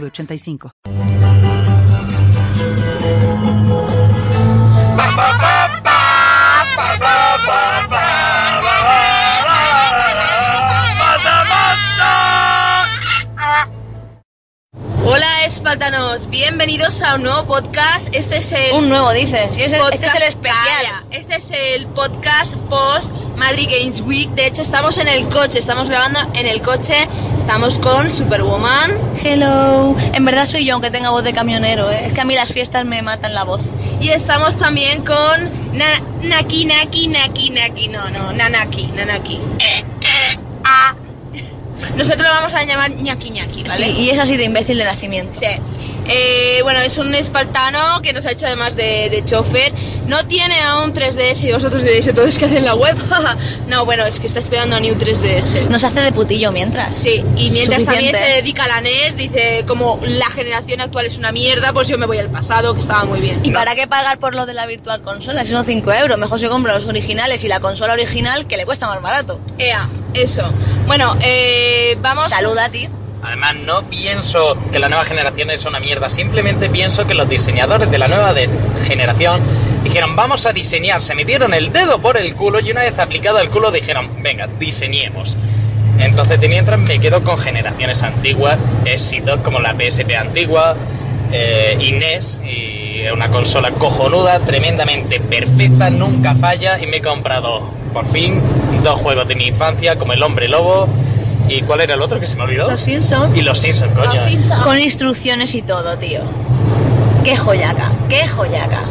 3985. Espartanos, bienvenidos a un nuevo podcast. Este es el Un nuevo dices, podcast- este es el especial. Calla, Este es el podcast post Madrid Games Week. De hecho, estamos en el coche, estamos grabando en el coche. Estamos con Superwoman Hello. En verdad soy yo, aunque tenga voz de camionero, ¿eh? Es que a mí las fiestas me matan la voz. y estamos también con Na- Naki Naki Naki Naki. No, no, Nanaki, Nanaki. Eh, eh, ah. Nosotros lo vamos a llamar Ñaki Ñaki, ¿vale? Sí, y es así de imbécil de nacimiento. Sí. Eh, bueno, es un espartano que nos ha hecho además de, de chofer. No tiene aún 3DS y vosotros diréis, entonces, ¿qué hace en la web? no, bueno, es que está esperando a New 3DS. Nos hace de putillo mientras. Sí, y mientras también se dedica a la NES, dice como la generación actual es una mierda, pues yo me voy al pasado, que estaba muy bien. ¿Y para qué pagar por lo de la virtual consola? Si son 5 euros, mejor se compra los originales y la consola original que le cuesta más barato. Ea, eso. Bueno, eh, vamos... Saluda, tío. Además, no pienso que la nueva generación es una mierda, simplemente pienso que los diseñadores de la nueva de- generación dijeron, vamos a diseñar, se metieron el dedo por el culo y una vez aplicado el culo dijeron, venga, diseñemos. Entonces, de mientras me quedo con generaciones antiguas, éxitos como la PSP antigua, eh, y NES, y una consola cojonuda, tremendamente perfecta, nunca falla, y me he comprado, por fin, dos juegos de mi infancia, como El Hombre Lobo, ¿y cuál era el otro que se me olvidó? Los Simpsons. Y los Simpsons, coño. Con instrucciones y todo, tío. Qué joyaca, qué joyaca.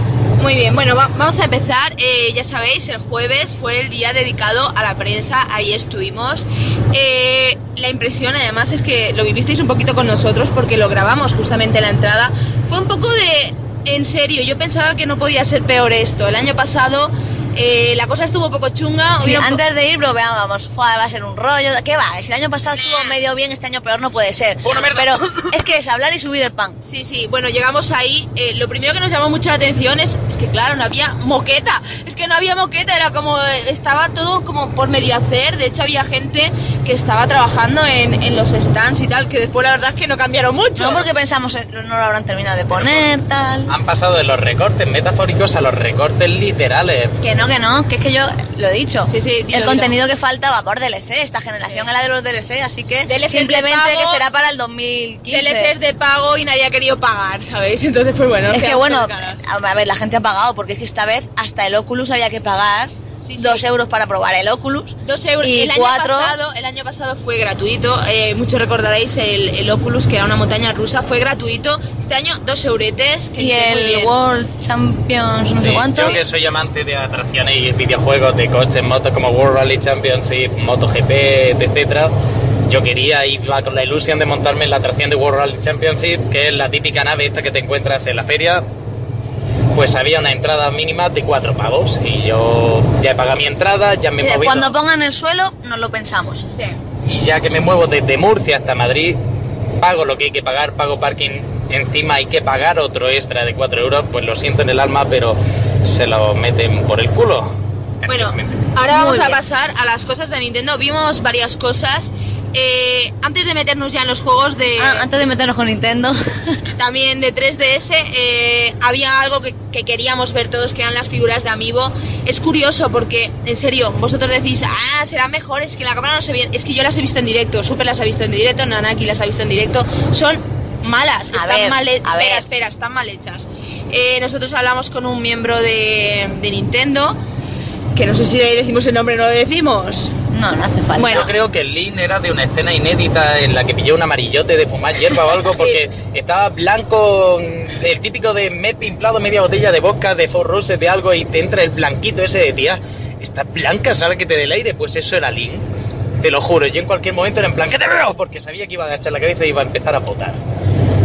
Muy bien, bueno, va- vamos a empezar. Eh, ya sabéis, el jueves fue el día dedicado a la prensa, ahí estuvimos. Eh, la impresión además es que lo vivisteis un poquito con nosotros porque lo grabamos justamente la entrada. Fue un poco de... En serio, yo pensaba que no podía ser peor esto. El año pasado eh, la cosa estuvo un poco chunga. Sí, antes de ir bromeábamos, "Fua, va a ser un rollo. ¿Qué va? Si el año pasado estuvo medio bien, este año peor no puede ser. Una mierda. Pero es que es hablar y subir el pan. Sí, sí, bueno, llegamos ahí. eh, lo primero que nos llamó mucho la atención es, es que, claro, no había moqueta. Es que no había moqueta, era como. eh, Estaba todo como por medio hacer. De hecho, había gente que estaba trabajando en, en los stands y tal, que después la verdad es que no cambiaron mucho. No porque pensamos eh, no lo habrán terminado de poner, tal. Han pasado de los recortes metafóricos a los recortes literales. Que no, que no, que es que yo lo he dicho. Sí, sí, dilo, el dilo. contenido que falta va por DLC. Esta generación es la de los DLC, así que DLCs simplemente pago, que será para el 2015. DLCs de pago y nadie ha querido pagar, ¿sabéis? Entonces, pues bueno. Es que bueno, a ver, la gente ha pagado, porque es que esta vez hasta el Oculus había que pagar Sí, sí. dos euros para probar el Oculus. Dos euros. Y el, año cuatro. pasado, el año pasado fue gratuito. eh, muchos recordaréis el, el Oculus, que era una montaña rusa, fue gratuito. Este año, dos euretes. Que Y el. World Champions, no sé Sí, cuánto. Yo que soy amante de atracciones y videojuegos de coches, motos como World Rally Championship, MotoGP, etcétera. Yo quería ir con la ilusión de montarme en la atracción de World Rally Championship, que es la típica nave esta que te encuentras en la feria. Pues había una entrada mínima de cuatro pavos y yo ya he pagado mi entrada, ya me he Dice, movido. Cuando pongan el suelo, nos lo pensamos. Sí. Y ya que me muevo desde Murcia hasta Madrid, pago lo que hay que pagar, pago parking, encima hay que pagar otro extra de 4 euros, pues lo siento en el alma, pero se lo meten por el culo. Bueno, ahora vamos a pasar a las cosas de Nintendo. Vimos varias cosas. Eh, antes de meternos ya en los juegos de Ah, antes de meternos con Nintendo. también de 3DS, eh, había algo que, que queríamos ver todos, que eran las figuras de Amiibo. Es curioso porque, en serio, vosotros decís, ah, será mejor, es que en la cámara no se ve. Es que yo las he visto en directo, Super las ha visto en directo, Nanaki las ha visto en directo. Son malas, A están ver, mal he- a espera, ver. espera, están mal hechas. Eh, nosotros hablamos con un miembro de, de Nintendo, que no sé si decimos el nombre o no lo decimos. No, no hace falta. Bueno. Yo creo que el link era de una escena inédita en la que pilló un amarillote de fumar hierba o algo, Sí. porque estaba blanco, el típico de me he pimplado media botella de vodka de Four Roses de algo y te entra el blanquito ese de tía, está blanca, ¿sabes que te dé el aire? Pues eso era link. Te lo juro, yo en cualquier momento era en plan, ¿qué te veo? Porque sabía que iba a agachar la cabeza y iba a empezar a potar.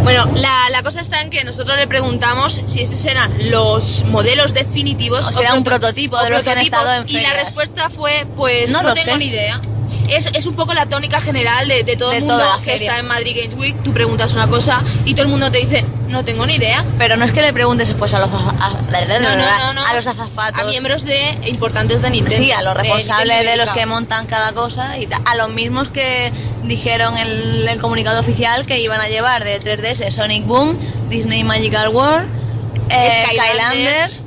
Bueno, la, la cosa está en que nosotros le preguntamos si esos eran los modelos definitivos O será un prototipo o de los que han estado en Y la ferias. respuesta fue, pues No no, lo tengo sé. ni idea. Es, es un poco la tónica general de, de todo De el mundo que feria. está en Madrid Games Week. Tú preguntas una cosa y todo el mundo te dice, no tengo ni idea. Pero no es que le preguntes pues a los, a, No, no, no, no. a los azafatos. A miembros de importantes de Nintendo. Sí, a los de responsables de Nintendo los que montan cada cosa y a los mismos que dijeron en el comunicado oficial que iban a llevar de 3DS Sonic Boom, Disney Magical World, eh, Skylanders.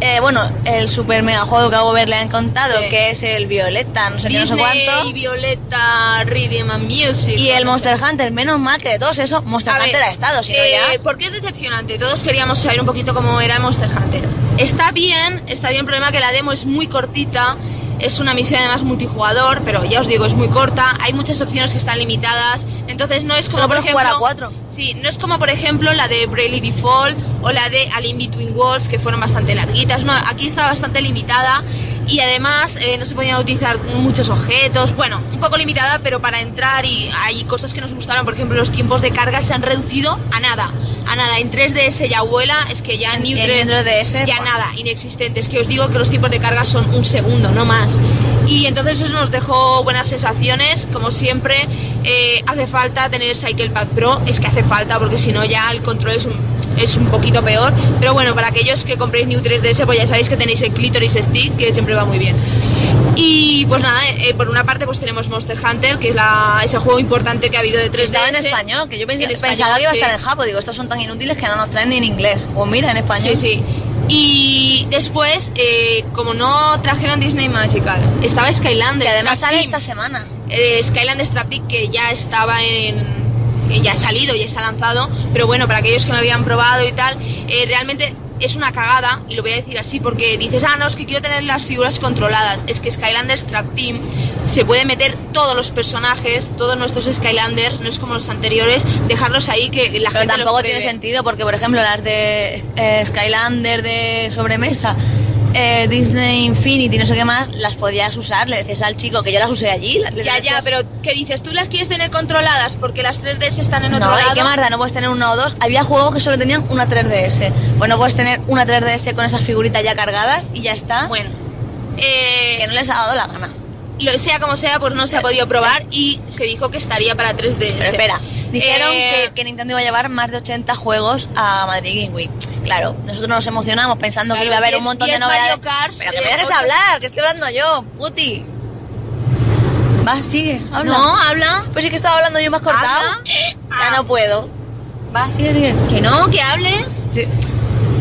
Eh, bueno, el super mega juego que a Gober le han contado, Sí. que es el Violeta, no sé qué, no sé Disney, cuánto. Violeta, Rhythm and Music. Y el no Monster sé. Hunter, menos mal que de todos esos, Monster A ver, Hunter ha estado, si no eh, ya. ¿Por qué es decepcionante? Todos queríamos saber un poquito cómo era Monster Hunter. Está bien, está bien, el problema que la demo es muy cortita. Es una misión además multijugador, pero ya os digo, es muy corta. Hay muchas opciones que están limitadas. Entonces no es como Solo por puedes jugar a ejemplo- cuatro. Sí, no es como por ejemplo la de Bravely Default o la de Al In Between Walls, que fueron bastante larguitas. No, aquí está bastante limitada y además eh, no se podían utilizar muchos objetos. Bueno, un poco limitada, pero para entrar y hay cosas que nos gustaron. Por ejemplo, los tiempos de carga se han reducido a nada. A nada, en 3DS ya vuela, es que ya en New En 3 New 3DS, ya buah. nada, inexistente. Es que os digo que los tiempos de carga son un segundo, no más. Y entonces eso nos dejó buenas sensaciones. Como siempre, eh, hace falta tener Cycle Pad Pro. Es que hace falta porque si no ya el control es un, es un poquito peor. Pero bueno, para aquellos que compréis New 3DS, pues ya sabéis que tenéis el Clitoris Stick, que siempre va muy bien. Y pues nada, eh, por una parte pues tenemos Monster Hunter, que es la, ese juego importante que ha habido de 3DS. Estaba en español, que yo pensé- En pensaba español, que iba a estar en japo. Digo, estos son tan inútiles que no nos traen ni en inglés. Pues mira, en español. Sí, sí. Y después, eh, como no trajeron Disney Magical, estaba Skylanders. Que además Trap sale Team. esta semana. Eh, Skylanders Trap Team, que ya estaba en. Eh, ya ha salido, ya se ha lanzado, pero bueno, para aquellos que no lo habían probado y tal, eh, realmente es una cagada, y lo voy a decir así porque dices, ah, no, es que quiero tener las figuras controladas. Es que Skylanders Trap Team se puede meter todos los personajes, todos nuestros Skylanders, no es como los anteriores, dejarlos ahí que la Pero gente los tampoco tiene sentido porque, por ejemplo, las de eh, Skylander de sobremesa, eh, Disney Infinity, no sé qué más, las podías usar. Le decías al chico que yo las usé allí. le Ya, ya, pero ¿qué dices? ¿Tú las quieres tener controladas porque las 3DS están en otro No, lado? ¿y qué más da? No puedes tener una o dos. Había juegos que solo tenían una 3DS. Pues no puedes tener una 3DS con esas figuritas ya cargadas y ya está. Bueno, que eh, no les ha dado la gana. lo sea como sea, pues no se ha podido probar y se dijo que estaría para 3DS. Pero espera, dijeron Eh, que, que Nintendo iba a llevar más de 80 juegos a Madrid Game Week. Claro, nosotros nos emocionamos pensando que iba a haber diez- un montón de novedades. Karts, pero que me dejes hablar, que estoy hablando yo, puti. Va, sigue, habla. No, habla. Pues sí que estaba hablando yo más cortado. Ya no puedo. Va, sigue, sigue. Que no, que hables. Sí.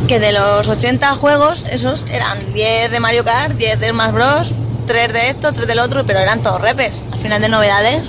Que de los 80 juegos, esos eran 10 de Mario Kart, 10 de Smash Bros, 3 de esto, 3 del otro, pero eran todos repes. Al final de novedades,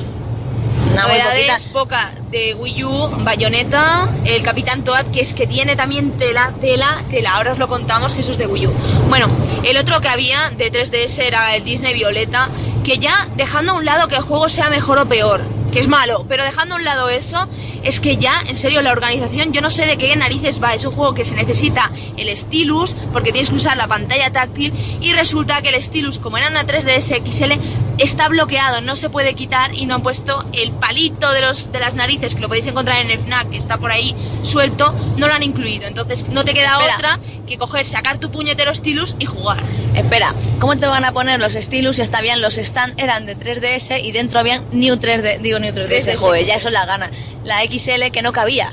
Novedades poquitas. poca de Wii U, Bayonetta, el Capitán Toad, que es que tiene también tela, tela, tela. Ahora os lo contamos que eso es de Wii U. Bueno, el otro que había de 3DS era el Disney Violeta, que ya dejando a un lado que el juego sea mejor o peor, que es malo, pero dejando a un lado eso, es que ya, en serio, la organización, yo no sé de qué narices va. Es un juego que se necesita el stylus, porque tienes que usar la pantalla táctil, y resulta que el stylus, como era una 3DS XL, está bloqueado, no se puede quitar y no han puesto el palito de, los, de las narices, que lo podéis encontrar en el FNAC, que está por ahí suelto, no lo han incluido. Entonces no te queda Espera. otra que coger, sacar tu puñetero stylus y jugar. Espera, ¿cómo te van a poner los stylus si hasta bien los stand eran de 3DS y dentro habían New 3D, digo New 3DS, 3DS. joder, ya eso la gana. La XL que no cabía.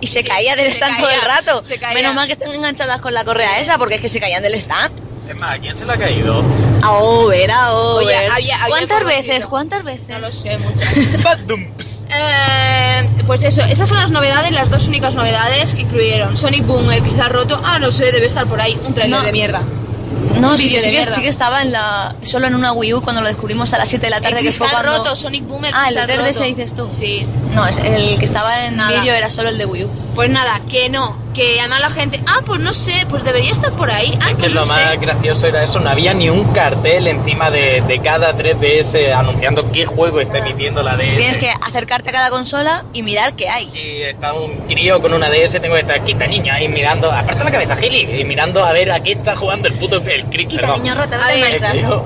Y se Sí, caía del se stand caía, todo el rato. Menos mal que están enganchadas con la correa esa, porque es que se caían del stand. Es más, ¿a quién se le ha caído? A over, a over. Oye, había- había ¿Cuántas veces? ¿Cuántas veces? No lo sé, muchas. Eh, pues eso, esas son las novedades, las dos únicas novedades que incluyeron Sonic Boom, el cristal roto. Ah, no sé, debe estar por ahí, un trailer No. de mierda. No, sí, sí que, sí que estaba en la, solo en una Wii U cuando lo descubrimos a las 7 de la tarde, el que fue cuando... roto, Sonic Boom, el Ah, el de cristal 3DS roto. dices tú. Sí. No, es el que estaba en Nada. vídeo era solo el de Wii U. Pues nada, que no, que además la gente, ah, pues no sé, pues debería estar por ahí. Ah, Es que pues lo más gracioso era eso, no había ni un cartel encima de, de cada 3DS anunciando qué juego está emitiendo la DS. Tienes que acercarte a cada consola y mirar qué hay. Y está un crío con una DS, tengo que estar quita niño ahí mirando, aparta la cabeza, Gili, y mirando a ver a qué está jugando el puto el crick. Quita, niño rata, A ver.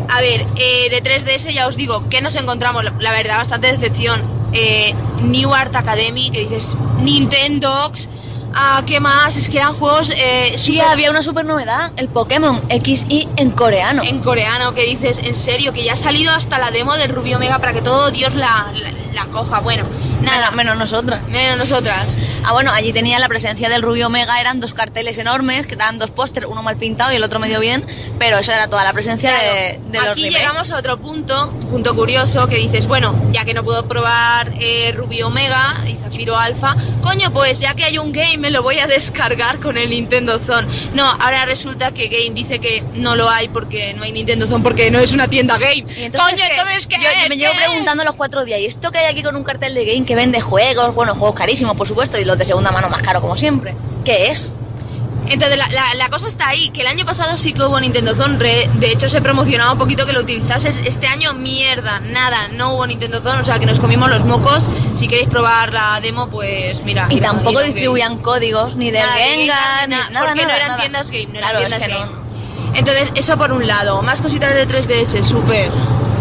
A ver, eh, de 3DS ya os digo que nos encontramos, la, la verdad, bastante decepción. eh, New Art Academy, que dices Nintendox, ah, ¿qué más? Es que eran juegos eh, Sí, súper- había una super novedad, el Pokémon XY en coreano. en coreano, que dices, en serio, que ya ha salido hasta la demo del Rubio Omega para que todo Dios la, la, la coja. Bueno, nada, Menos, nosotras. menos nosotras. Ah, bueno, allí tenía la presencia del Rubio Omega, eran dos carteles enormes, que daban dos pósters, uno mal pintado y el otro medio bien, pero eso era toda la presencia de, de los Aquí llegamos a otro punto, un punto curioso, que dices, bueno, ya que no puedo probar eh, Rubio Omega y Zafiro Alpha, coño, pues ya que hay un game me lo voy a descargar con el Nintendo Zone. No, ahora resulta que Game dice que no lo hay porque no hay Nintendo Zone, porque no es una tienda game. Y entonces, coño, ¿qué? entonces ¿qué yo, me llevo preguntando los cuatro días, ¿y esto que hay aquí con un cartel de game que vende juegos? Bueno, juegos carísimos, por supuesto, y los de segunda mano más caro como siempre. ¿Qué es? Entonces la, la- la cosa está ahí, que el año pasado sí que hubo Nintendo Zone, re- de hecho se promocionaba un poquito que lo utilizases, este año mierda, nada, no hubo Nintendo Zone, o sea que nos comimos los mocos, si queréis probar la demo pues mira. Y tampoco distribuían códigos, ni de Gengar, ni nada, nada, porque no nada, eran nada. tiendas game, no eran Claro, es tiendas que game. no. Entonces, eso por un lado, más cositas de 3DS, súper.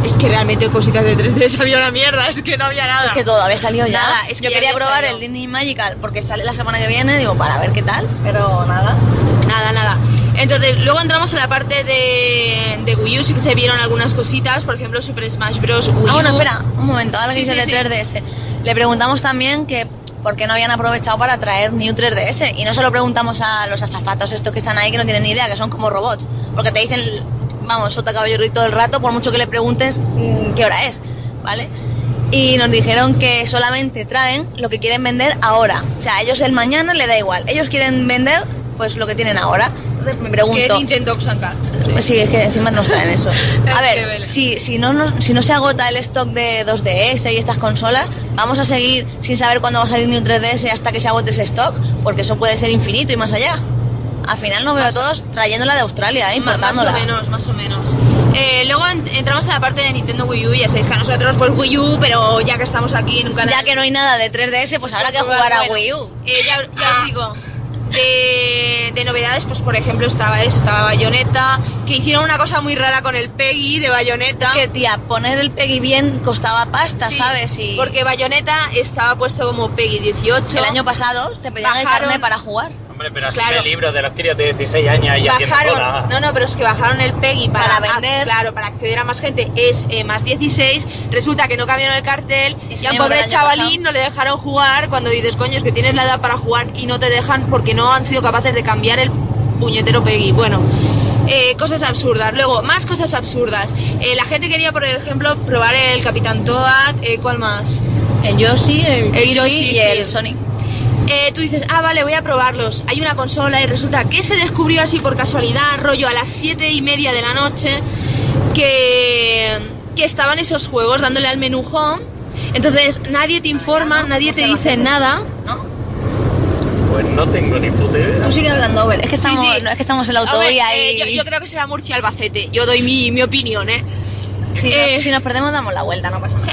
Es que realmente cositas de 3DS había una mierda, es que no había nada. Es que todo había salido ya. Nada, es que Yo quería probar salido. el Disney Magical porque sale la semana que viene, digo, para ver qué tal, pero nada. Nada, nada. Entonces, luego entramos en la parte de, de Wii U, sí que se vieron algunas cositas, por ejemplo, Super Smash Bros. Wii Ah, bueno, U. espera, un momento, ahora que Sí, dice sí, de 3DS. Le preguntamos también que por qué no habían aprovechado para traer New 3DS. Y no se lo preguntamos a los azafatos estos que están ahí que no tienen ni idea, que son como robots. Porque te dicen, vamos, sota caballo y todo el rato, por mucho que le preguntes mm, qué hora es, ¿vale? Y nos dijeron que solamente traen lo que quieren vender ahora. O sea, a ellos el mañana le da igual. Ellos quieren vender pues lo que tienen ahora. Entonces me pregunto... Que Nintendo Sun Cards. Pues sí, es que encima nos traen eso. A ver, si, si, no, si no se agota el stock de 2DS y estas consolas, vamos a seguir sin saber cuándo va a salir ni un 3DS hasta que se agote ese stock, porque eso puede ser infinito y más allá. Al final nos veo a todos trayéndola de Australia, ¿eh? Ma- Más importándola. o menos, más o menos. Eh, luego en- entramos en la parte de Nintendo Wii U, ya sabéis que a nosotros pues Wii U, pero ya que estamos aquí en un canal... Ya que no hay nada de 3DS, pues habrá que jugar a Bueno, Wii U. eh, ya, ya os digo, de, de novedades, pues por ejemplo estaba eso, estaba Bayonetta, que hicieron una cosa muy rara con el Peggy de Bayonetta. Que tía, poner el Peggy bien costaba pasta, Sí, ¿sabes? Y Porque Bayonetta estaba puesto como Peggy 18. el año pasado te pedían el Bajaron- carnet para jugar. Hombre, pero así Claro. de libros de los críos de 16 años y haciendo cola. bajaron, no, no, pero es que bajaron el PEGI para, Para vender. a- claro, para acceder a más gente es eh, más 16. Resulta que no cambiaron el cartel y al pobre chavalín pasado. no le dejaron jugar cuando dices, coño, es que tienes la edad para jugar y no te dejan porque no han sido capaces de cambiar el puñetero PEGI. Bueno. eh, cosas absurdas. Luego, más cosas absurdas. Eh, la gente quería, por ejemplo, probar el Capitán Toad. eh, ¿Cuál más? El Yoshi, el, El Yoshi, y sí. el Sonic. Eh, tú dices, ah, vale, voy a probarlos. Hay una consola y resulta que se descubrió así por casualidad, rollo a las siete y media de la noche, que, que estaban esos juegos dándole al menú home. Entonces nadie te informa, nadie te dice nada. ¿No? Pues no tengo ni puta idea. Tú sigue hablando, Over. Es que Sí, estamos, sí. no, es que estamos en la Hombre, autovía eh, y... yo, yo creo que será Murcia Albacete. Yo doy mi, mi opinión, ¿eh? Si, eh, nos, si nos perdemos damos la vuelta, no pasa nada.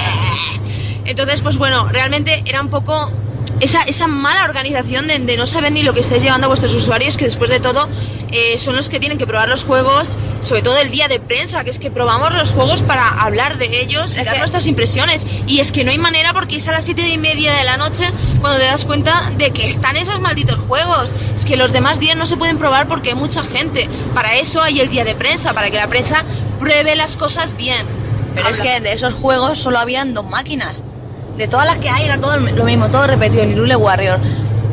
Entonces, pues bueno, realmente era un poco esa, esa mala organización de, de no saber ni lo que estáis llevando a vuestros usuarios, que después de todo eh, son los que tienen que probar los juegos, sobre todo el día de prensa, que es que probamos los juegos para hablar de ellos y Es dar que- nuestras impresiones. Y es que no hay manera porque es a las siete y media de la noche cuando te das cuenta de que están esos malditos juegos. Es que los demás días no se pueden probar porque hay mucha gente. Para eso hay el día de prensa, para que la prensa pruebe las cosas bien. Pero es que de esos juegos solo habían dos máquinas. De todas las que hay era todo lo mismo, todo repetido. El Irule Warrior,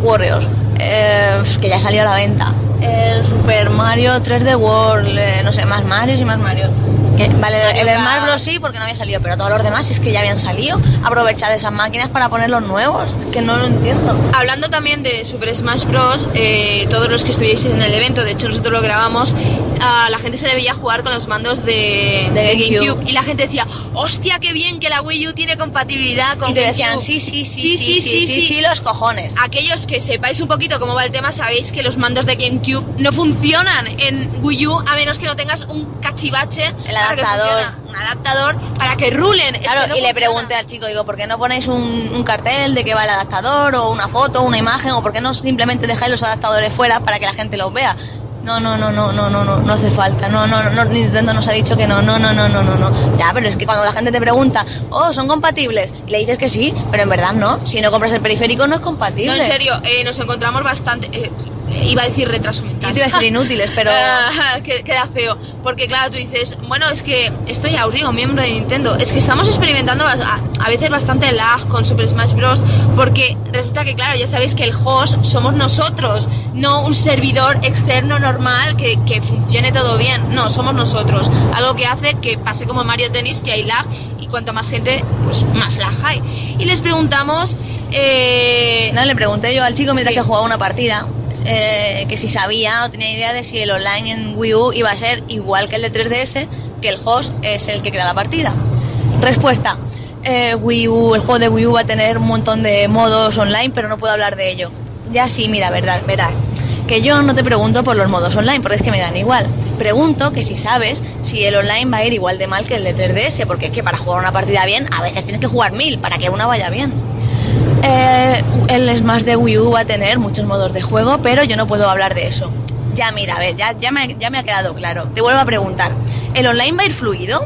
Warriors, eh, que ya salió a la venta. El Super Mario 3D World, eh, no sé, más Marios y más Mario. Que, vale, el Kart. Bros sí, porque no había salido, pero todos los demás es que ya habían salido. Aprovechad esas máquinas para poner los nuevos, es que no lo entiendo. Hablando también de Super Smash Bros, eh, todos los que estuviese en el evento, de hecho nosotros lo grabamos, a la gente se le veía jugar con los mandos de, De de GameCube. GameCube y la gente decía, hostia, qué bien que la Wii U tiene compatibilidad con Y te GameCube". decían, sí, sí, sí, sí, sí, sí, sí, los cojones. Aquellos que sepáis un poquito cómo va el tema, sabéis que los mandos de GameCube no funcionan en Wii U a menos que no tengas un cachivache. El para que adaptador. Un adaptador para que rulen. Es Claro, que no y le pregunté al chico, digo, ¿por qué no ponéis un, un cartel de que va el adaptador o una foto, una imagen, o por qué no simplemente dejáis los adaptadores fuera para que la gente los vea? No, no, no, no, no, no, no, no hace falta. No, no, no, Nintendo nos ha dicho que no, no, no, no, no, no, no. Ya, pero es que cuando la gente te pregunta, oh, ¿son compatibles? Y le dices que sí, pero en verdad no. Si no compras el periférico no es compatible. No, en serio, eh, nos encontramos bastante... eh, iba a decir retraso mental. Yo te iba a decir inútiles, pero... Ah, que- queda feo. Porque claro, tú dices, bueno, es que esto ya os digo, miembro de Nintendo, es que estamos experimentando a, a veces bastante lag con Super Smash Bros. Porque resulta que, claro, ya sabéis que el host somos nosotros, no un servidor externo normal que, que funcione todo bien. No, somos nosotros. Algo que hace que pase como Mario Tennis, que hay lag y cuanto más gente, pues más lag hay. Y les preguntamos... eh, No, le pregunté yo al chico mientras Sí. que jugaba una partida eh, que si sabía o tenía idea de si el online en Wii U iba a ser igual que el de 3DS, que el host es el que crea la partida. Respuesta. eh, Wii U, el juego de Wii U va a tener un montón de modos online, pero no puedo hablar de ello. Ya sí, mira, verdad, verás. Que yo no te pregunto por los modos online, porque es que me dan igual. Pregunto que si sabes si el online va a ir igual de mal que el de 3DS, porque es que para jugar una partida bien, a veces tienes que jugar mil para que una vaya bien. Eh, el Smash de Wii U va a tener muchos modos de juego, pero yo no puedo hablar de eso. Ya mira, a ver, ya, ya, me, ya me ha quedado claro. Te vuelvo a preguntar, ¿el online va a ir fluido?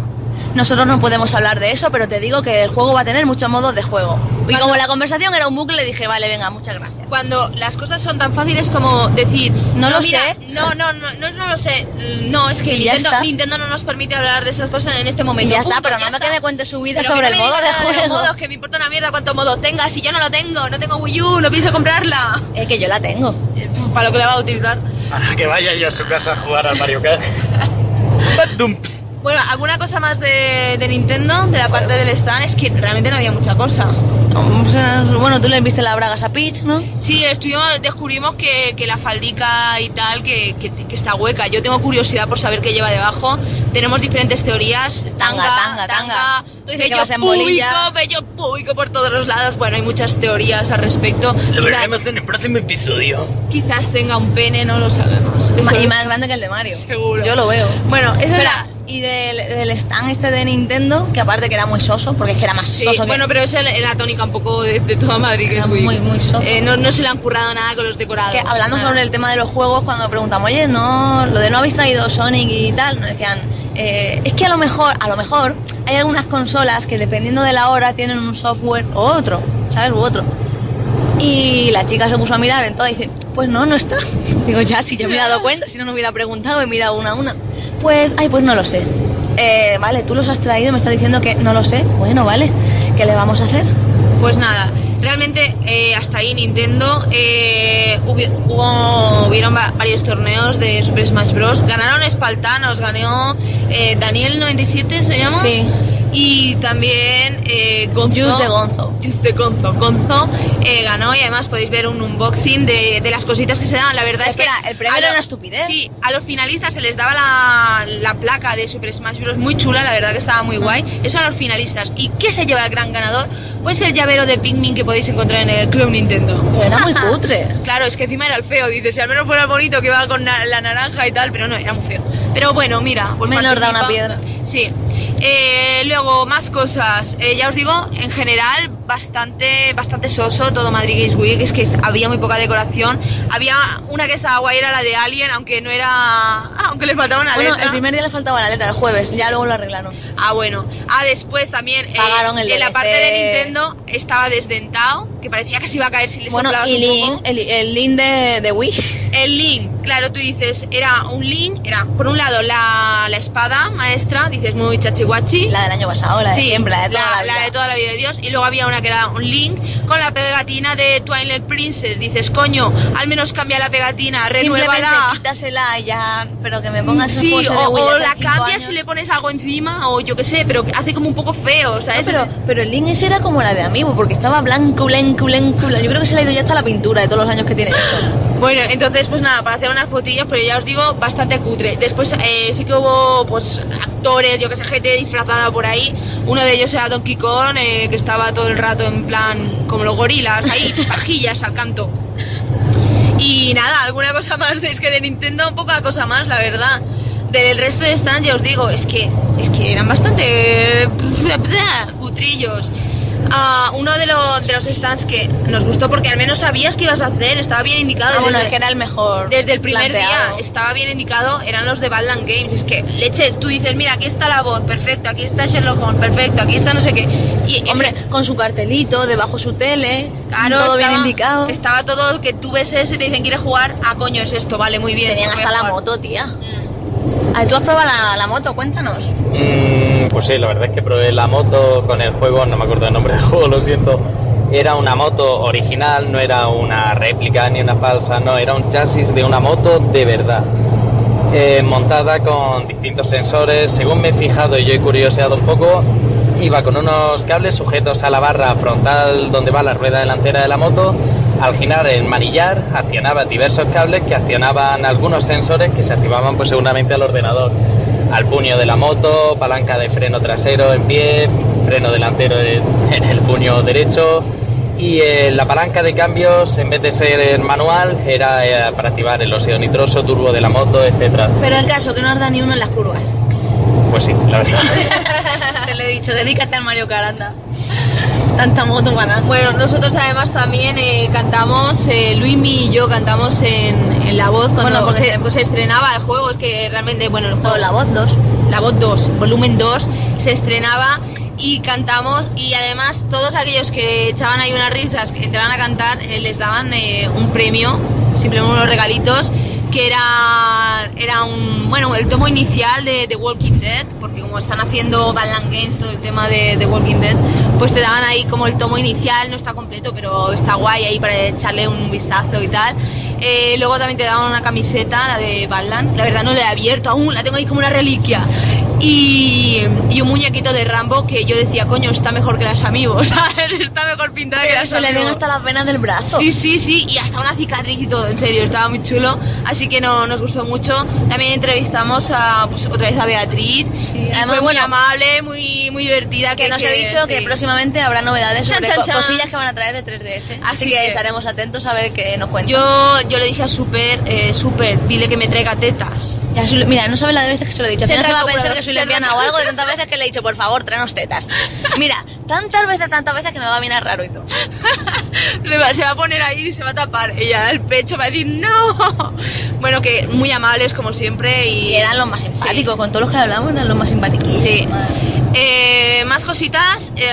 Nosotros no podemos hablar de eso, pero te digo que el juego va a tener muchos modos de juego. Y Cuando- como la conversación era un bucle, le dije, vale, venga, muchas gracias. cuando las cosas son tan fáciles como decir No lo mira, sé". no no no no no lo sé no es que Nintendo. Nintendo no nos permite hablar de esas cosas en este Y momento ya está, Punto, pero ya no me está. que me cuente su vida Pero sobre el modo de digas nada los juego. modos, que me importa una mierda cuántos modos tengas si yo no lo tengo no tengo Wii U no pienso comprarla Eh, que yo la tengo. Eh, para lo que la va a utilizar Para que vaya yo a su casa a jugar al Mario Kart. Bueno alguna cosa más de, de Nintendo de la parte del stand es que realmente no había mucha cosa Bueno, tú le viste las bragas a Peach, ¿no? Sí, estuvimos, descubrimos que, que la faldica y tal, que, que- que está hueca. Yo tengo curiosidad por saber qué lleva debajo. Tenemos diferentes teorías. Tanga, tanga, tanga. Tú dices que vello vas en bolilla. púbico, vello púbico por todos los lados. Bueno, hay muchas teorías al respecto. Lo Quizá- veremos en el próximo episodio. quizás tenga un pene, no lo sabemos. Eso y es- más grande que el de Mario. Seguro. Yo lo veo. Bueno, eso Espera, era... y del, del stand este de Nintendo, que aparte que era muy soso, porque es que era más Sí, soso que... bueno, pero esa es la tónica un poco de, de toda Madrid, que Era es muy, muy, muy soso. Eh, no, no se le han currado nada con los decorados. que hablando nada. sobre el tema de los juegos, cuando preguntamos, oye, no, lo de no habéis traído Sonic y tal, nos decían, eh, es que a lo mejor, a lo mejor, hay algunas consolas que dependiendo de la hora tienen un software o otro, ¿sabes? U otro. Y la chica se puso a mirar en todo y dice, pues no, no está. Digo, ya, si yo me he dado cuenta, si no, no hubiera preguntado, he mirado una a una. Pues, ay, pues no lo sé. Eh, vale, tú los has traído, me está diciendo que no lo sé. Bueno, vale, ¿qué le vamos a hacer? Pues nada, realmente eh, hasta ahí Nintendo eh, hubi- hubo, hubieron va- varios torneos de Super Smash Bros. Ganaron espaltanos, ganó eh, Daniel97 se llama. Sí. Y también eh, Gonzo. Juice de Gonzo. Juice de Gonzo. Gonzo eh, ganó y además podéis ver un unboxing de, de las cositas que se dan. La verdad Espera, es que. el premio a era una estupidez. Sí, a los finalistas se les daba la, la placa de Super Smash Bros. muy chula, la verdad que estaba muy guay. Eso a los finalistas. ¿Y qué se lleva el gran ganador? Pues el llavero de Pikmin que podéis encontrar en el Club Nintendo. Pero era muy cutre. Claro, es que encima era el feo, dices, si al menos fuera bonito que va con na- la naranja y tal, pero no, era muy feo. Pero bueno, mira, pues Menos da una piedra. Sí. Eh, luego, más cosas. Eh, ya os digo, en general, bastante bastante soso todo Madrid Games Week. Es que había muy poca decoración. Había una que estaba guay, era la de Alien, aunque no era... ah, aunque le faltaba una Bueno, letra. el primer día le faltaba la letra, el jueves, ya luego lo arreglaron. Ah, bueno. Ah, después también... eh, Pagaron el en la parte de Nintendo estaba desdentado, que parecía que se iba a caer si le Bueno, soplabas y un Link, poco. el, el Link de, de Wii. El link, claro, tú dices, era un link, era por un lado la, la espada maestra, dices muy chachihuachi. La del año pasado, la de Sí, siempre, la de toda la, vida. de toda la vida de Dios. Y luego había una que era un link con la pegatina de Twilight Princess. Dices, coño, al menos cambia la pegatina, renuévala. quítasela ya, pero que me pongas Sí, un o, de o la cambias años. y le pones algo encima, o yo qué sé, pero hace como un poco feo, No, ¿sabes? pero, pero el Link ese era como la de Amiibo, porque estaba blanco, blanco. blanco. Yo creo que se le ha ido ya hasta la pintura de todos los años que tiene eso. Bueno, entonces pues nada, para hacer unas fotillas, pero ya os digo, bastante cutre. Después eh, sí que hubo pues actores, yo que sé, gente disfrazada por ahí. Uno de ellos era Donkey Kong, eh, que estaba todo el rato en plan como los gorilas, ahí, pajillas al canto. Y nada, alguna cosa más, es que de Nintendo poca cosa más, la verdad. Del resto de stands ya os digo, es que, es que eran bastante cutrillos. A uno de los, de los stands que nos gustó porque al menos sabías qué ibas a hacer, estaba bien indicado. Ah, bueno, desde- es que era el mejor. Desde el primer planteado. día estaba bien indicado, eran los de Badland Games. Es que leches, tú dices, mira, aquí está la voz, perfecto, aquí está Sherlock Holmes, perfecto, aquí está no sé qué. Y Hombre, con su cartelito, debajo su tele, claro, todo bien indicado. Estaba todo que tú ves eso y te dicen, ¿quieres jugar? Ah, coño, es esto, vale, muy bien. Tenían hasta la jugar". moto, tía. Ah, ¿Tú has probado la, la moto? Cuéntanos. Mm, pues sí, la verdad es que probé la moto con el juego, no me acuerdo el nombre del juego, lo siento. Era una moto original, no era una réplica ni una falsa, no, era un chasis de una moto de verdad. Eh, montada con distintos sensores, según me he fijado y yo he curioseado un poco, iba con unos cables sujetos a la barra frontal donde va la rueda delantera de la moto. Al girar el manillar accionaba diversos cables que accionaban algunos sensores que se activaban pues seguramente al ordenador. Al puño de la moto, palanca de freno trasero en pie, freno delantero en el puño derecho y eh, la palanca de cambios en vez de ser manual era eh, para activar el óxido nitroso, turbo de la moto, etcétera. Pero el caso que no has dado ni uno en las curvas. Pues sí, la verdad. Te lo he dicho, dedícate al Mario Kart, anda. Tanta moto para nada. Bueno, nosotros además también eh, cantamos, eh, Luismi y yo cantamos en, en La Voz cuando Bueno, se, pues se estrenaba el juego, es que realmente, bueno, el No, juego, la voz 2. La Voz 2, volumen 2, se estrenaba y cantamos y además todos aquellos que echaban ahí unas risas, que entraban a cantar, eh, les daban eh, un premio, simplemente unos regalitos que era, era un, bueno, el tomo inicial de The Walking Dead, porque como están haciendo Badland Games todo el tema de The Walking Dead, pues te daban ahí como el tomo inicial, no está completo, pero está guay ahí para echarle un vistazo y tal. Eh, luego también te daban una camiseta, la de Badland, la verdad no la he abierto aún, la tengo ahí como una reliquia. Y, y un muñequito de Rambo que yo decía, coño, está mejor que las amigos, ¿sabes? Está mejor pintada que Pero las se le ven hasta las venas del brazo. Sí, sí, sí, y hasta una cicatriz y todo, en serio, estaba muy chulo, así que no, nos gustó mucho. También entrevistamos a, pues, otra vez a Beatriz, Sí, además, fue muy bueno, amable, muy, muy divertida. Que nos he dicho que sí. próximamente habrá novedades Chan, sobre chan, chan. cosillas que van a traer de 3DS. Así, Así que, que- estaremos atentos a ver qué nos cuentan. Yo, yo le dije a Super, eh, Super, dile que me traiga tetas. Ya mira, no sabe la de veces que se lo he dicho. Al final se va a pensar que soy lesbiana o algo de tantas veces que le he dicho, por favor, tráenos tetas. Mira, tantas veces, tantas veces que me va a mirar raro y todo. Le va- se va a poner ahí y se va a tapar. Ella el pecho va a decir ¡No! Bueno, que muy amables como siempre y... Y eran los más simpáticos, con todos los que hablamos eran los más simpáticos. Sí. Eh, más cositas, eh,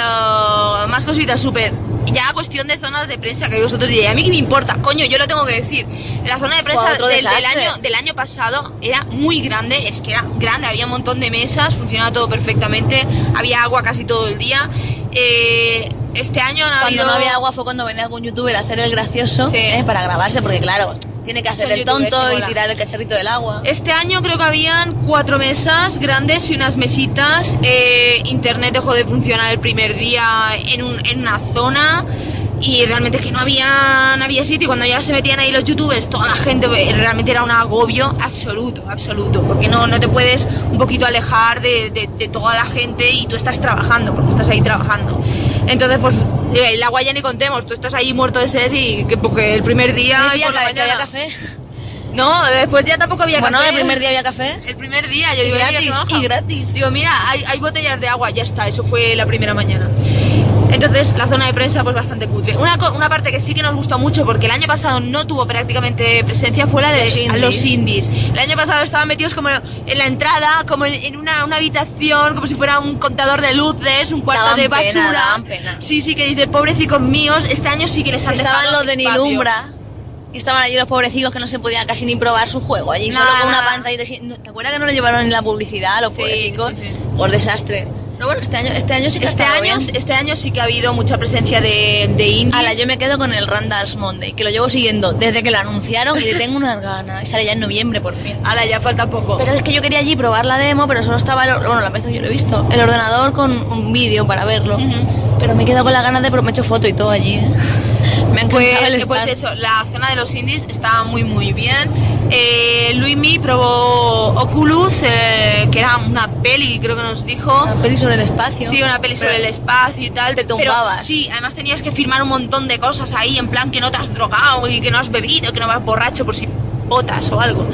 más cositas súper. Ya cuestión de zonas de prensa que vosotros diréis, a mí que me importa, coño, yo lo tengo que decir. La zona de prensa del, del año, del año pasado era muy grande, es que era grande, había un montón de mesas, funcionaba todo perfectamente, había agua casi todo el día. Eh, este año no ha Cuando habido... no había agua fue cuando venía algún youtuber a hacer el gracioso Sí. eh, para grabarse, porque claro, tiene que hacer el tonto y mola. tirar el cacharrito del agua. Este año creo que habían cuatro mesas grandes y unas mesitas. Eh, internet dejó de funcionar el primer día en, un- en una zona y realmente es que no había, no había sitio. Cuando ya se metían ahí los youtubers, toda la gente, eh, realmente era un agobio absoluto, absoluto. Porque no, no te puedes un poquito alejar de, de- de toda la gente y tú estás trabajando, porque estás ahí trabajando. Entonces, pues eh, el agua ya ni contemos, tú estás ahí muerto de sed y que porque el primer día... El y por la había café. No, después ya tampoco había Bueno, café. el primer día había café. El primer día, yo Y digo, "Mira, gratis, baja". y gratis. Digo, mira, hay, hay botellas de agua, ya está, eso fue la primera mañana. Entonces, la zona de prensa, pues bastante cutre. Una, una parte que sí que nos gustó mucho, porque el año pasado no tuvo prácticamente presencia, fue la de Los indies. los indies. El año pasado estaban metidos como en la entrada, como en, en una, una habitación, como si fuera un contador de luces, un cuarto Daban de pena, basura. daban pena. Sí, sí, que dice, pobrecicos míos, este año sí que les han Estaban dejado los de. Nilumbra. Y estaban allí los pobrecicos que no se podían casi ni probar su juego. Allí solo Nada, con una pantalla. ¿Te acuerdas que no lo llevaron en la publicidad los Sí, pobrecicos? sí, sí. Por desastre. Pero bueno, este año, este año sí que Este año, bien. este año sí que ha habido mucha presencia de, de indies. Ala, yo me quedo con el Randall's Monday, que lo llevo siguiendo desde que lo anunciaron y le tengo unas ganas. Y sale ya en noviembre, por fin. Ala, ya falta poco. Pero es que yo quería allí probar la demo, pero solo estaba, el, bueno, la vez yo lo he visto, el ordenador con un vídeo para verlo. Ujú. Pero me quedo con las ganas de, pro- me he hecho foto y todo allí. ¿eh? Me Pues, el pues stand. eso, la zona de los indies está muy muy bien. Eh, Luismi probó Oculus, eh, que era una peli, creo que nos dijo. Una peli sobre el espacio. Sí, una peli sobre Pero- el espacio y tal. te pero tumbabas. sí, además tenías que firmar un montón de cosas ahí, en plan que no te has drogado y que no has bebido, que no vas borracho por si botas o algo.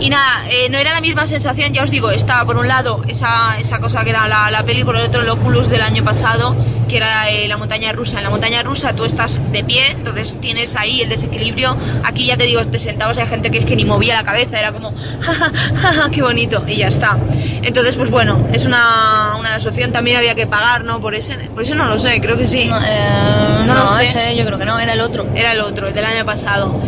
Y nada, eh, no era la misma sensación, ya os digo, estaba por un lado esa, esa cosa que era la, la peli, por el otro el Oculus del año pasado, que era eh, la montaña rusa. En la montaña rusa tú estás de pie, entonces tienes ahí el desequilibrio. Aquí ya te digo, te sentabas y hay gente que es que ni movía la cabeza, era como, jajaja, qué bonito, y ya está. Entonces, pues bueno, es una, una asociación, también había que pagar, ¿no? Por ese, por eso no lo sé, creo que sí. No, eh, No lo no, sé. ese yo creo que no, era el otro. Era el otro, el del año pasado.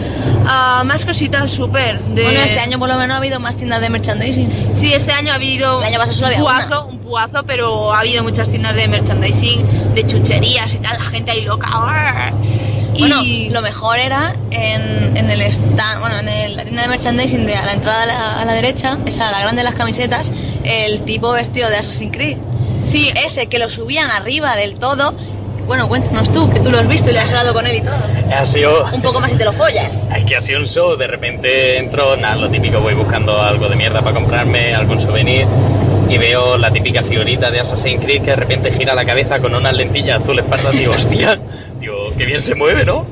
Ah, más cositas súper. de- Bueno, este año por lo menos ha habido más tiendas de merchandising. Sí, este año ha habido El año pasado solo un había puazo, un puazo, pero ha habido muchas tiendas de merchandising, de chucherías y tal, la gente ahí loca. Y Bueno, lo mejor era en, en el stand, bueno, en el- la tienda de merchandising de a la entrada a la, a la derecha, esa, la grande de las camisetas, el tipo vestido de Assassin's Creed. sí, Ese que lo subían arriba del todo. Bueno, cuéntanos tú, que tú lo has visto y le has hablado con él y todo. Ha sido... Un poco más y te lo follas. Es que ha sido un show, de repente entro, nada, lo típico, voy buscando algo de mierda para comprarme, algún souvenir, y veo la típica figurita de Assassin's Creed que de repente gira la cabeza con unas lentillas azules pardas, digo, hostia, digo, qué bien se mueve, ¿no?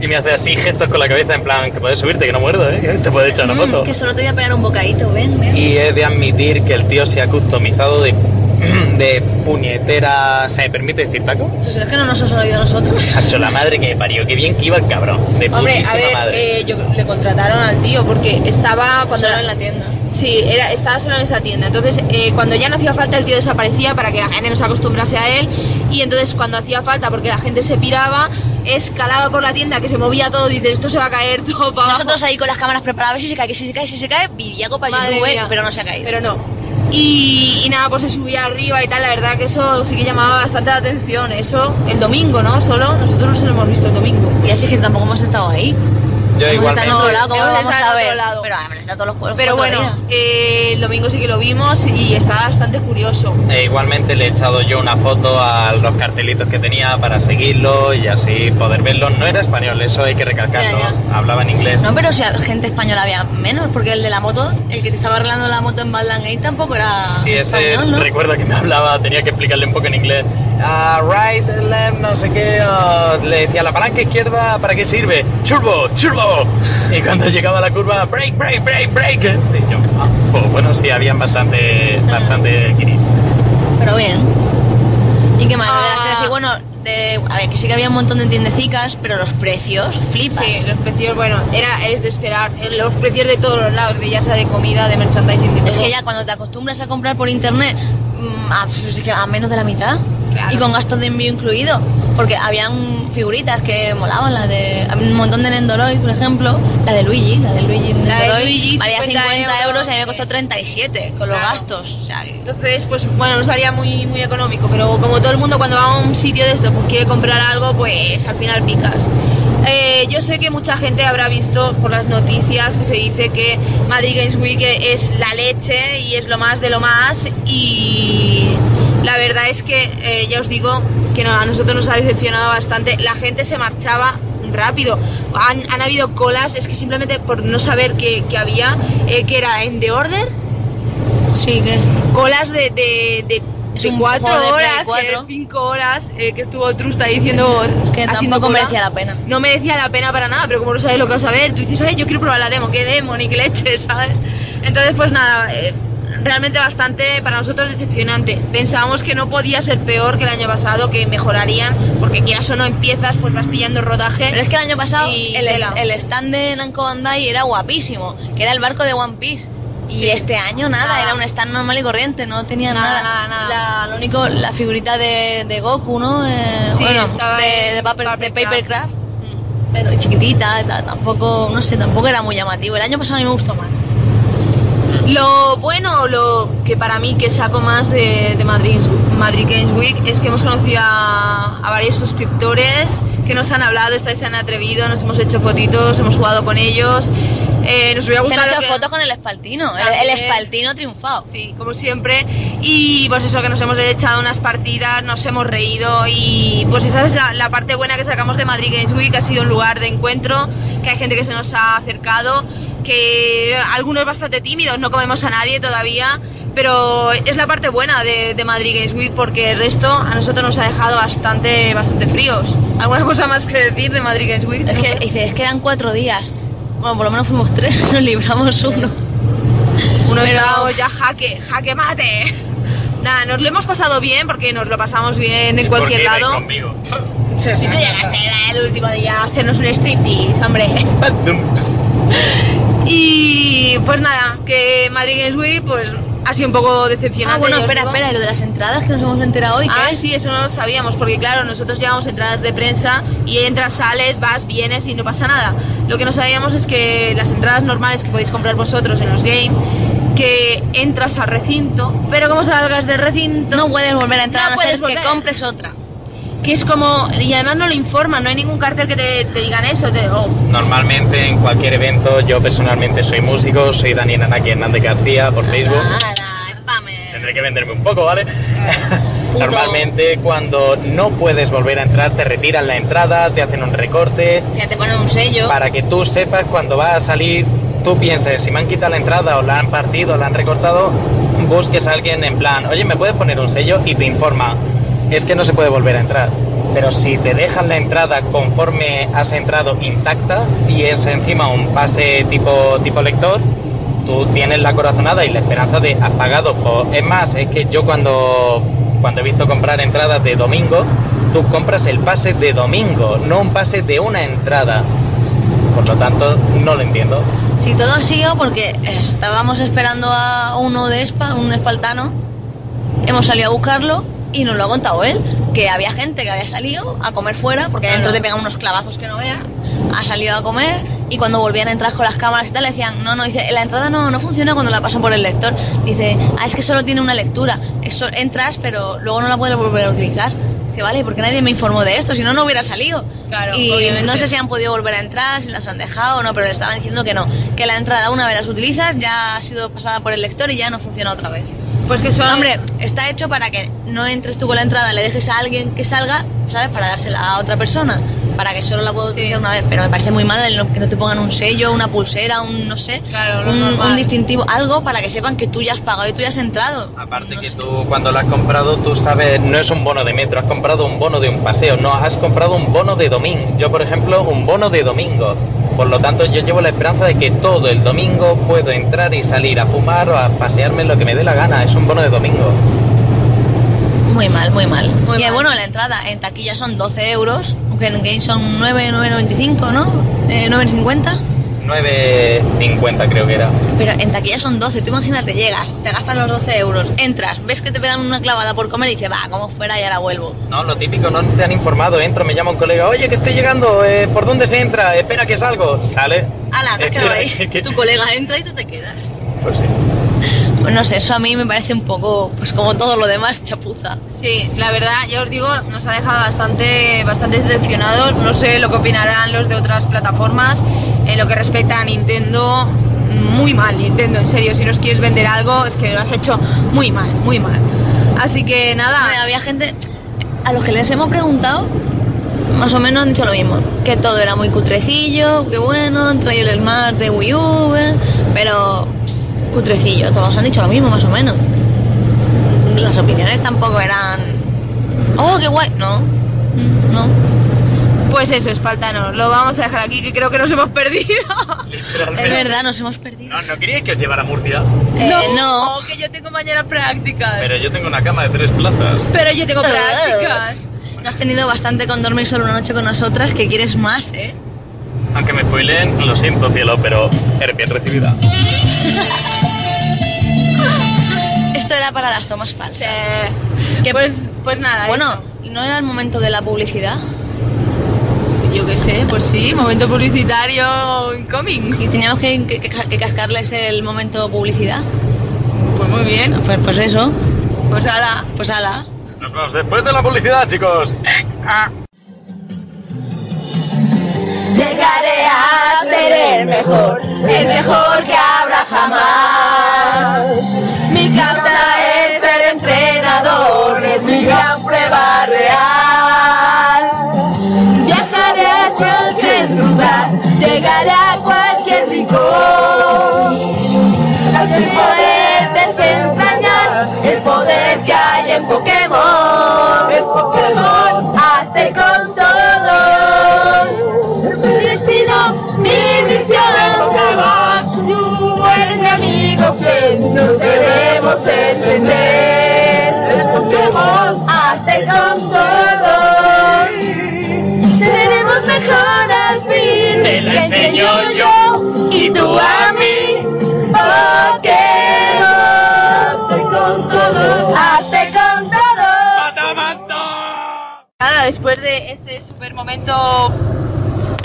Y me hace así gestos con la cabeza en plan, que puedes subirte, que no muerdo, ¿eh? Que te puedes echar una Mm, foto. que solo te voy a pegar un bocadito, ven, ven. Y he de admitir que el tío se ha customizado de, de puñetera... ¿Se me permite decir taco? Pues es que no nos has oído nosotros. Hacho la madre que me parió, qué bien que iba el cabrón, de hombre, a ver, madre. eh, yo, le contrataron al tío porque estaba cuando Solo en la tienda. Sí, era, estaba solo en esa tienda. Entonces, eh, cuando ya no hacía falta, el tío desaparecía para que la gente no se acostumbrase a él. Y entonces, cuando hacía falta, porque la gente se piraba, escalaba por la tienda, que se movía todo, dices, esto se va a caer todo para abajo. Nosotros ahí con las cámaras preparadas, a ver si se cae, si se cae, si se cae, Viviaco para Madre YouTube, mía. pero no se ha caído. Pero no. Y, nada, pues se subía arriba y tal. La verdad que eso sí que llamaba bastante la atención. Eso el domingo, ¿no? Solo nosotros no lo hemos visto el domingo. Sí que tampoco hemos estado ahí. Yo hemos igualmente... estado en otro lado, ¿cómo lo vamos a ver? lado. Pero a ver, está todos los juegos. Pero bueno, eh, el domingo sí que lo vimos y estaba bastante curioso. E igualmente le he echado yo una foto a los cartelitos que tenía para seguirlo y así poder verlo. No era español, eso hay que recalcarlo. Ya, Hablaba en inglés. No, pero si a- gente española había menos, porque el de la moto, el que te estaba arreglando la moto en Badland Gate tampoco era Sí, ese español, ¿no? recuerda que me hablaba, tenía que explicarle un poco en inglés. Ah, right, left, no sé qué. le decía, la palanca izquierda, ¿para qué sirve? Turbo, turbo. Y cuando llegaba a la curva, break, break, break, break. Y yo, ah, pues bueno, sí, habían bastante, bastante guiris. Pero bien. ¿Y qué que Ah. bueno, de, a ver, que sí que había un montón de tiendecicas, pero los precios, flipas. Sí, los precios, bueno, era es de esperar. Eh, Los precios de todos los lados, de ya sea de comida, de merchandising, de Es que ya cuando te acostumbras a comprar por internet mm, a, a menos de la mitad Claro. y con gastos de envío incluido, porque habían figuritas que molaban, la de un montón de Nendoroid, por ejemplo, la de Luigi, la de Luigi Nendoroid, valía 50 50 euros y a mí me costó 37 con los Claro. gastos. O sea, que- Entonces, pues bueno, no salía muy, muy económico, pero como todo el mundo cuando va a un sitio de esto pues quiere comprar algo, pues al final picas. Eh, yo sé que mucha gente habrá visto por las noticias que se dice que Madrid Games Week es la leche y es lo más de lo más y la verdad es que eh, ya os digo que no, a nosotros nos ha decepcionado bastante. La gente se marchaba rápido. Han, han habido colas, es que simplemente por no saber qué, qué había, eh, que era en The Order, sí que colas de, de, de, cuatro de horas, que 4. eran cinco horas, eh, que estuvo Trusta diciendo que tampoco cola. merecía la pena. No merecía la pena para nada, pero como no sabes lo que vas a ver, tú dices, ay, yo quiero probar la demo, qué demo, ni qué leche, ¿sabes? Entonces, pues nada, eh, realmente bastante para nosotros decepcionante. Pensábamos que no podía ser peor que el año pasado, que mejorarían, porque quieras o no empiezas, pues vas pillando rodaje. Pero es que el año pasado el, stand de Namco Bandai era guapísimo, que era el barco de One Piece. Y Sí. este año nada, Nada. era un stand normal y corriente, no tenía Nada, nada. nada, nada. La, lo único, la figurita de, de Goku, ¿no? Eh, Sí, bueno, de, paper- de Papercraft. Mm. pero chiquitita, ta- tampoco, no sé, tampoco era muy llamativo. El año pasado a mí me gustó más. Lo bueno, lo que para mí que saco más de, de Madrid, Madrid Games Week es que hemos conocido a, a varios suscriptores que nos han hablado, se han atrevido, nos hemos hecho fotitos, hemos jugado con ellos. Eh, nos hubiera Se han hecho que- fotos con el espaltino, el, el espaltino triunfado. Sí, como siempre. Y pues eso, que nos hemos echado unas partidas, nos hemos reído y pues esa es la, la parte buena que sacamos de Madrid Games Week, que ha sido un lugar de encuentro, que hay gente que se nos ha acercado, que algunos bastante tímidos, no comemos a nadie todavía, pero es la parte buena de, de Madrid Games Week porque el resto a nosotros nos ha dejado bastante, bastante fríos. ¿Alguna cosa más que decir de Madrid Games Week? Es que, dice, es que eran cuatro días. Bueno, por lo menos fuimos tres, nos libramos uno. Uno pero- ya jaque, jaque mate. Nada, nos lo hemos pasado bien porque nos lo pasamos bien en ¿Y cualquier lado. conmigo? Si tú llegaste el último día a hacernos un striptease, hombre. Y pues nada, que Madrid Games Week pues ha sido un poco decepcionante. Ah, bueno, espera, digo. espera, y lo de las entradas que nos hemos enterado hoy, ¿qué Ah, es? sí, eso no lo sabíamos, porque claro, nosotros llevamos entradas de prensa y entras, sales, vas, vienes y no pasa nada. Lo que no sabíamos es que las entradas normales que podéis comprar vosotros en los game, que entras al recinto, pero como salgas del recinto, No puedes volver a entrar No a no puedes ser que compres otra. Que es como, y además no lo informan, no hay ningún cartel que te, te digan eso, te- oh, Normalmente en cualquier evento, yo personalmente soy músico, soy Daniel Anaki Hernández García por Facebook. Nada, spammer. Tendré que venderme un poco, ¿vale? puto. Normalmente cuando no puedes volver a entrar, te retiran la entrada, te hacen un recorte, Ya te ponen un sello. para que tú sepas cuando vas a salir, tú pienses, si me han quitado la entrada o la han partido o la han recortado, busques a alguien en plan, oye, ¿me puedes poner un sello? Y te informa, es que no se puede volver a entrar. Pero si te dejan la entrada conforme has entrado intacta y es encima un pase tipo, tipo lector, tú tienes la corazonada y la esperanza de has pagado. Es más, es que yo cuando, cuando he visto comprar entradas de domingo, tú compras el pase de domingo, no un pase de una entrada. Por lo tanto, no lo entiendo. Sí, todo ha sido porque estábamos esperando a uno de Espa, un espaltano. Hemos salido a buscarlo y nos lo ha contado él. Que había gente que había salido a comer fuera, porque adentro te pegan unos clavazos que no veas. Ha salido a comer y cuando volvían a entrar con las cámaras y tal, le decían, no, no, dice, la entrada no, no funciona cuando la pasan por el lector. Dice, ah, es que solo tiene una lectura. Eso entras, pero luego no la puedes volver a utilizar. Dice, vale, ¿por qué nadie me informó de esto? Si no, no hubiera salido. Claro, y obviamente. no sé si han podido volver a entrar, si las han dejado o no, pero le estaban diciendo que no. Que la entrada, una vez las utilizas, ya ha sido pasada por el lector y ya no funciona otra vez. Pues que son... Hombre, está hecho para que no entres tú con la entrada, le dejes a alguien que salga, ¿sabes? Para dársela a otra persona. Para que solo la pueda Sí. utilizar una vez. Pero me parece muy mal el que no te pongan un sello, una pulsera, un no sé, Claro, un distintivo, algo para que sepan que tú ya has pagado y tú ya has entrado. Aparte No que sé. tú cuando lo has comprado, tú sabes, no es un bono de metro, has comprado un bono de un paseo, no, has comprado un bono de domingo. Yo, por ejemplo, un bono de domingo. Por lo tanto, yo llevo la esperanza de que todo el domingo puedo entrar y salir a fumar o a pasearme lo que me dé la gana. Es un bono de domingo. Muy mal, muy mal. Muy y mal. bueno, la entrada en taquilla son 12 euros, aunque en game son 9, 9,95, ¿no? Eh, 9,50. 9.50 creo que era. Pero en taquilla son 12, tú imagínate, llegas, te gastan los 12 euros, entras, ves que te pegan una clavada por comer y dices, va, como fuera y ahora vuelvo. No, lo típico, no te han informado. Entro, me llama un colega, oye, que estoy llegando, eh, ¿por dónde se entra? Espera que salgo. Sale. Ala, te has quedado ahí. que- Tu colega entra y tú te quedas. Pues sí. No sé, eso a mí me parece un poco, pues como todo lo demás, chapuza. Sí, la verdad, ya os digo, nos ha dejado bastante, bastante decepcionados. No sé lo que opinarán los de otras plataformas en lo que respecta a Nintendo. Muy mal, Nintendo, en serio. Si nos quieres vender algo, es que lo has hecho muy mal, muy mal. Así que nada, había gente, a los que les hemos preguntado, más o menos han dicho lo mismo, que todo era muy cutrecillo, que bueno, han traído el Smart de Wii U, eh, pero pues, cutrecillo, todos han dicho lo mismo, más o menos. Las opiniones tampoco eran, oh, qué guay, no, no. pues eso, espaltanos. Lo vamos a dejar aquí, que creo que nos hemos perdido. Es verdad, nos hemos perdido. No, ¿no queríais que os llevara a Murcia? Eh, no. que yo tengo mañana prácticas. Pero yo tengo una cama de tres plazas. Pero yo tengo prácticas. No has tenido bastante con dormir solo una noche con nosotras, que quieres más, ¿eh? Aunque me spoileen, lo siento, cielo, pero eres bien recibida. Esto era para las tomas falsas. Que- pues, pues nada. Bueno, ¿y no era el momento de la publicidad? yo qué sé, pues sí, momento publicitario incoming. Y teníamos que, que- cascarles el momento publicidad. Pues muy bien. Pues, pues eso, Pues ahora. pues ala. Nos vemos después de la publicidad, chicos. Llegaré a ser el mejor, el mejor que habrá jamás. Llegaré a cualquier rincón. Al poder desentrañar el poder que hay en Pokémon. Es Pokémon, hazte con todos. Es mi destino, mi misión. Pokémon, tú eres mi amigo que nos debemos entender. Te la enseño yo y tú a mí. Porque hazte con todo, hazte con todo. Nada, después de este super momento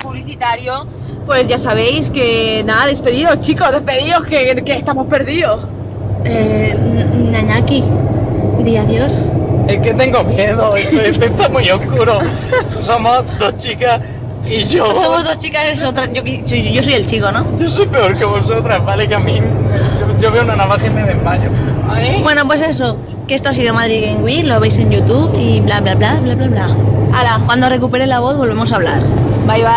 publicitario, pues ya sabéis que nada, despedidos, chicos, despedidos, que, que estamos perdidos. Eh, Nañaki, di adiós. Es que tengo miedo, esto, esto está muy oscuro. Somos dos chicas y yo. Somos dos chicas, otra. Yo, yo, yo soy el chico, ¿no? Yo soy peor que vosotras, vale, que a mí. Yo, yo veo una navaja y me desmayo. Ay. Bueno, pues eso, que esto ha sido Madrid Game Week, lo veis en YouTube y bla bla bla bla bla bla. Hala, Cuando recupere la voz volvemos a hablar. bye bye.